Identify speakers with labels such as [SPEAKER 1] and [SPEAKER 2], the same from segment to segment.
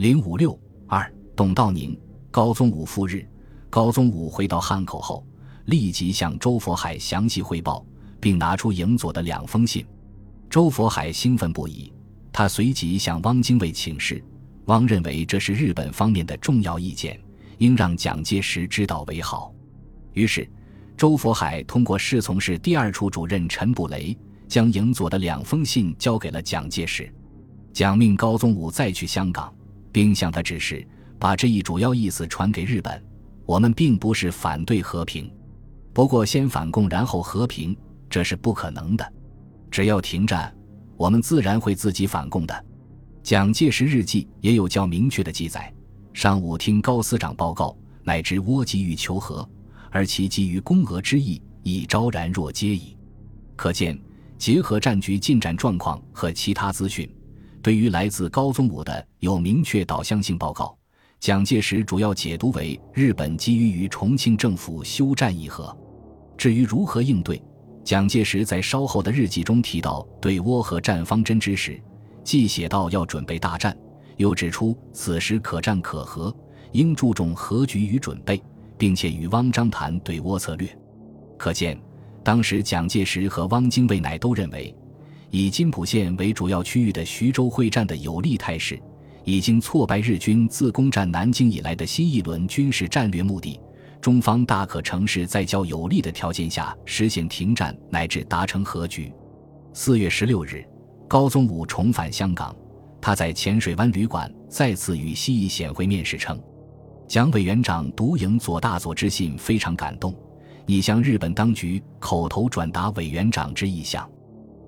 [SPEAKER 1] 零五六二，董道宁、高宗武赴日。高宗武回到汉口后，立即向周佛海详细汇报，并拿出影佐的两封信。周佛海兴奋不已，他随即向汪精卫请示。汪认为这是日本方面的重要意见，应让蒋介石知道为好。于是，周佛海通过侍从室第二处主任陈布雷，将影佐的两封信交给了蒋介石。蒋命高宗武再去香港，并向他指示，把这一主要意思传给日本。我们并不是反对和平，不过先反共然后和平，这是不可能的。只要停战，我们自然会自己反共的。蒋介石日记也有较明确的记载：上午听高司长报告，乃知倭急于求和，而其基于攻俄之意，已昭然若揭矣。可见，结合战局进展状况和其他资讯，对于来自高宗武的有明确导向性报告。蒋介石主要解读为日本急于与重庆政府休战议和。至于如何应对，蒋介石在稍后的日记中提到对倭和战方针之时，既写到要准备大战，又指出此时可战可和，应注重和局与准备，并且与汪章谈对倭策略。可见，当时蒋介石和汪精卫乃都认为，以金浦线为主要区域的徐州会战的有利态势。已经挫败日军自攻占南京以来的新一轮军事战略目的，中方大可乘势在较有利的条件下实现停战乃至达成和局。四月十六日，高宗武重返香港，他在浅水湾旅馆再次与西义显会面时称：“蒋委员长独营左大佐之信非常感动，拟向日本当局口头转达委员长之意向。”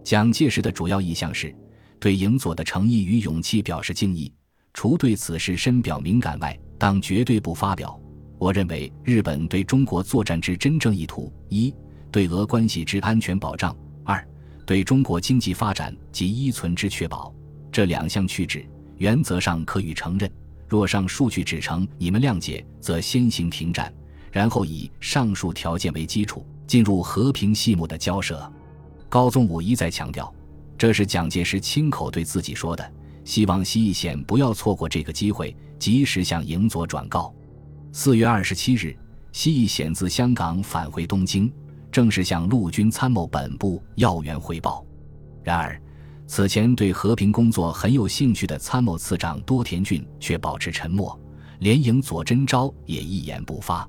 [SPEAKER 1] 蒋介石的主要意向是对影佐的诚意与勇气表示敬意。除对此事深表敏感外，当绝对不发表。我认为日本对中国作战之真正意图：一、对俄关系之安全保障；二、对中国经济发展及依存之确保。这两项去旨，原则上可予承认。若上述去指成你们谅解，则先行停战，然后以上述条件为基础，进入和平细目的交涉。高宗武一再强调，这是蒋介石亲口对自己说的。希望西义显不要错过这个机会，及时向营佐转告。四月二十七日，西义显自香港返回东京，正式向陆军参谋本部要员汇报。然而，此前对和平工作很有兴趣的参谋次长多田骏却保持沉默，连营佐真昭也一言不发。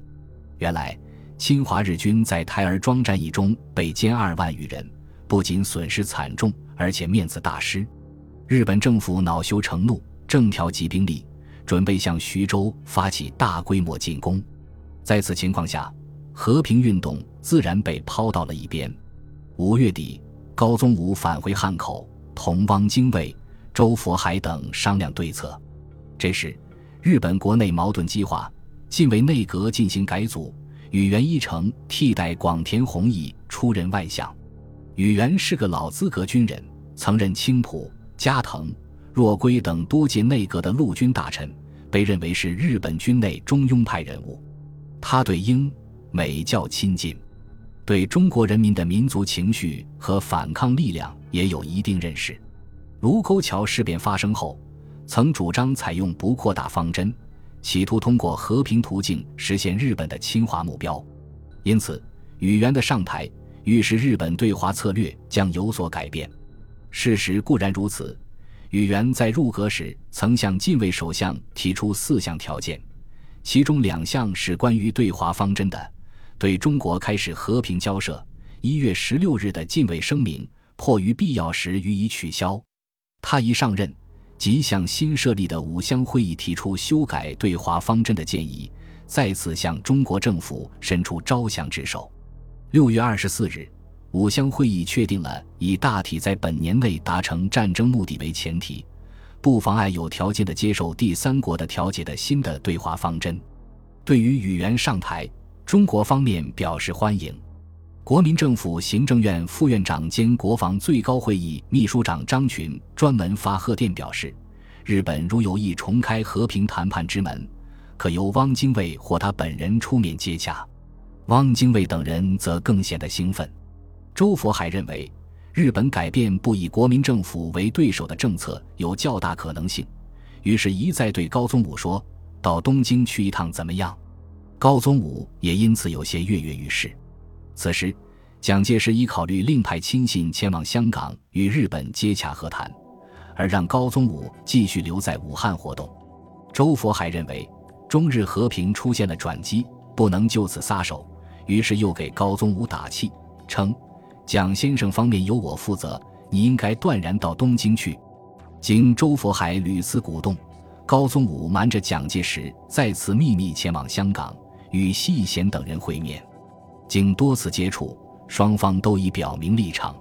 [SPEAKER 1] 原来，侵华日军在台儿庄战役中被歼二万余人，不仅损失惨重，而且面子大失。日本政府恼羞成怒，正调集兵力，准备向徐州发起大规模进攻。在此情况下，和平运动自然被抛到了一边。五月底，高宗武返回汉口，同汪精卫、周佛海等商量对策。这时，日本国内矛盾激化，近卫内阁进行改组，宇垣一成替代广田弘毅出任外相。宇垣是个老资格军人，曾任青浦。加藤、若龟等多届内阁的陆军大臣，被认为是日本军内中庸派人物。他对英美较亲近，对中国人民的民族情绪和反抗力量也有一定认识。卢沟桥事变发生后，曾主张采用不扩大方针，企图通过和平途径实现日本的侵华目标。因此，宇垣的上台预示日本对华策略将有所改变。事实固然如此，宇垣在入阁时曾向近卫首相提出四项条件，其中两项是关于对华方针的，对中国开始和平交涉。一月十六日的近卫声明，迫于必要时予以取消。他一上任，即向新设立的五乡会议提出修改对华方针的建议，再次向中国政府伸出招降之手。六月二十四日。五乡会议确定了以大体在本年内达成战争目的为前提，不妨碍有条件的接受第三国的调解的新的对华方针。对于语言上台，中国方面表示欢迎。国民政府行政院副院长兼国防最高会议秘书长张群专门发贺电表示，日本如有意重开和平谈判之门，可由汪精卫或他本人出面接洽。汪精卫等人则更显得兴奋。周佛海认为，日本改变不以国民政府为对手的政策有较大可能性，于是，一再对高宗武说：“到东京去一趟怎么样？”高宗武也因此有些跃跃欲试。此时，蒋介石已考虑另派亲信前往香港与日本接洽和谈，而让高宗武继续留在武汉活动。周佛海认为中日和平出现了转机，不能就此撒手，于是又给高宗武打气，称：“蒋先生方面由我负责，你应该断然到东京去。”经周佛海屡次鼓动，高宗武瞒着蒋介石，再次秘密前往香港，与细贤等人会面。经多次接触，双方都已表明立场，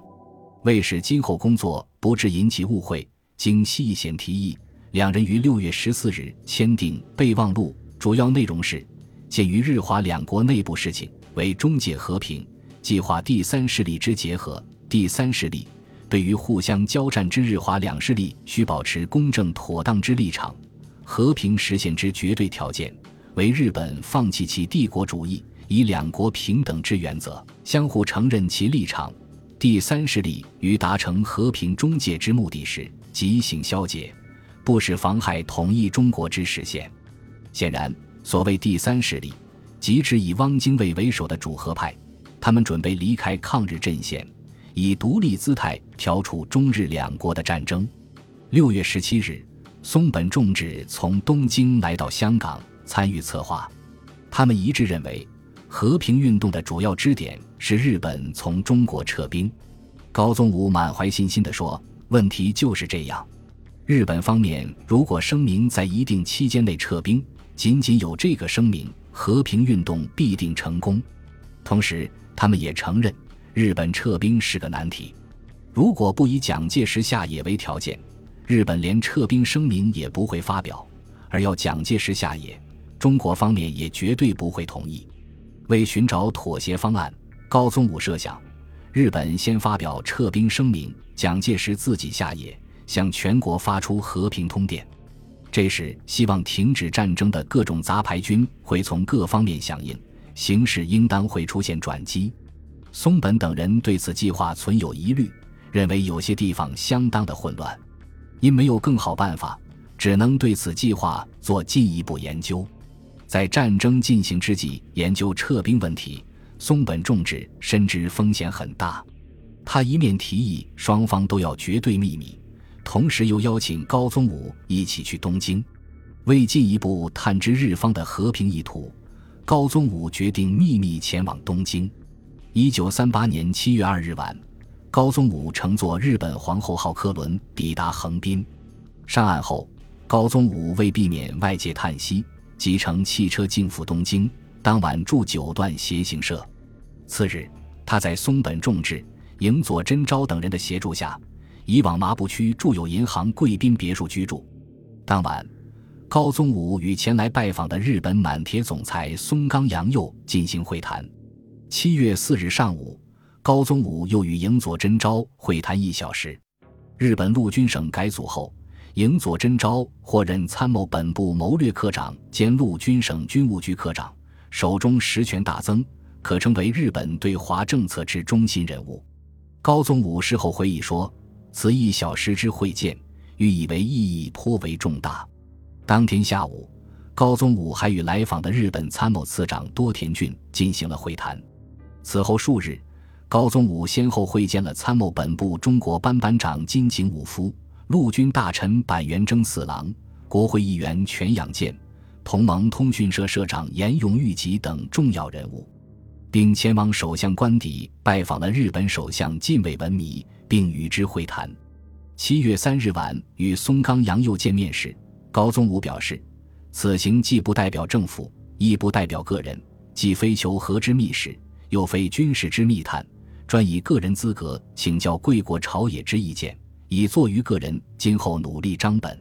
[SPEAKER 1] 为使今后工作不致引起误会，经细贤提议，两人于六月十四日签订备忘录，主要内容是：鉴于日华两国内部事情为中介和平，计划第三势力之结合。第三势力。对于互相交战之日华两势力，需保持公正妥当之立场。和平实现之绝对条件，为日本放弃其帝国主义，以两国平等之原则，相互承认其立场。第三势力于达成和平中介之目的时，即行消解，不使妨害统一中国之实现。显然，所谓第三势力，即指以汪精卫为首的主和派，他们准备离开抗日阵线。以独立姿态调处中日两国的战争。六月十七日，松本重治从东京来到香港参与策划。他们一致认为，和平运动的主要支点是日本从中国撤兵。高宗武满怀信心地说：“问题就是这样。日本方面如果声明在一定期间内撤兵，仅仅有这个声明，和平运动必定成功。同时，他们也承认。”日本撤兵是个难题，如果不以蒋介石下野为条件，日本连撤兵声明也不会发表；而要蒋介石下野，中国方面也绝对不会同意。为寻找妥协方案，高宗武设想，日本先发表撤兵声明，蒋介石自己下野，向全国发出和平通电。这时，希望停止战争的各种杂牌军会从各方面响应，形势应当会出现转机。松本等人对此计划存有疑虑，认为有些地方相当的混乱，因没有更好办法，只能对此计划做进一步研究。在战争进行之际研究撤兵问题，松本重治深知风险很大，他一面提议双方都要绝对秘密，同时又邀请高宗武一起去东京。为进一步探知日方的和平意图，高宗武决定秘密前往东京。一九三八年七月二日晚，高宗武乘坐日本皇后号客轮抵达横滨。上岸后，高宗武为避免外界叹息，即乘汽车进赴东京。当晚住九段协行社。次日，他在松本重治、营佐真昭等人的协助下，以往麻布区住友银行贵宾别墅居住。当晚，高宗武与前来拜访的日本满铁总裁松冈洋右进行会谈。七月四日上午，高宗武又与营佐真昭会谈一小时。日本陆军省改组后，营佐真昭获任参谋本部谋略科长兼陆军省军务局科长，手中实权大增，可称为日本对华政策之中心人物。高宗武事后回忆说：“此一小时之会见，予以为意义颇为重大。”当天下午，高宗武还与来访的日本参谋次长多田骏进行了会谈。此后数日，高宗武先后会见了参谋本部中国班班长金井武夫、陆军大臣板垣征四郎、国会议员全养健、同盟通讯社社长岩永裕吉等重要人物，并前往首相官邸拜访了日本首相近卫文弥，并与之会谈。七月三日晚与松冈洋右见面时，高宗武表示，此行既不代表政府，亦不代表个人，既非求和之密使。又非军事之密探，专以个人资格请教贵国朝野之意见，以作于个人今后努力张本。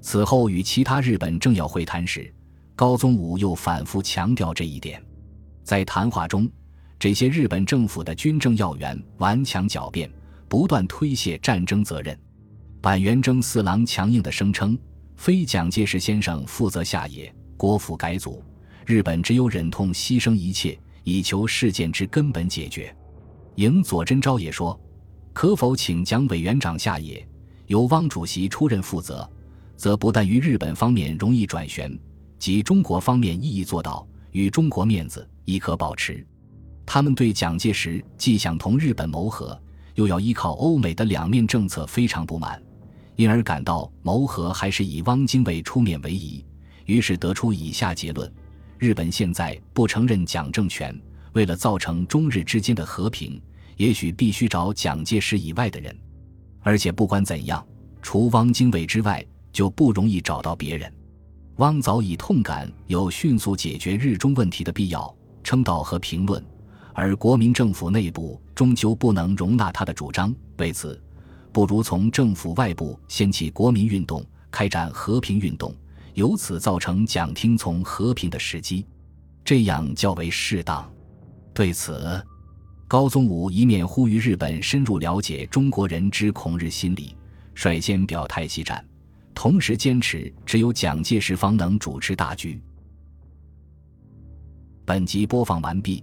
[SPEAKER 1] 此后与其他日本政要会谈时，高宗武又反复强调这一点。在谈话中，这些日本政府的军政要员顽强狡辩，不断推卸战争责任。板垣征四郎强硬地声称，非蒋介石先生负责下野，国府改组，日本只有忍痛牺牲一切。以求事件之根本解决。营佐真昭也说：“可否请蒋委员长下野，由汪主席出任负责？则不但于日本方面容易转旋，即中国方面亦易做到，与中国面子亦可保持。他们对蒋介石既想同日本谋和，又要依靠欧美的两面政策非常不满，因而感到谋和还是以汪精卫出面为宜，于是得出以下结论：日本现在不承认蒋政权，为了造成中日之间的和平，也许必须找蒋介石以外的人，而且不管怎样，除汪精卫之外，就不容易找到别人。汪早已痛感有迅速解决日中问题的必要，称道和评论。而国民政府内部终究不能容纳他的主张，为此，不如从政府外部掀起国民运动，开展和平运动，由此造成蒋听从和平的时机，这样较为适当。对此，高宗武一面呼吁日本深入了解中国人之恐日心理，率先表态息战，同时坚持只有蒋介石方能主持大局。本集播放完毕。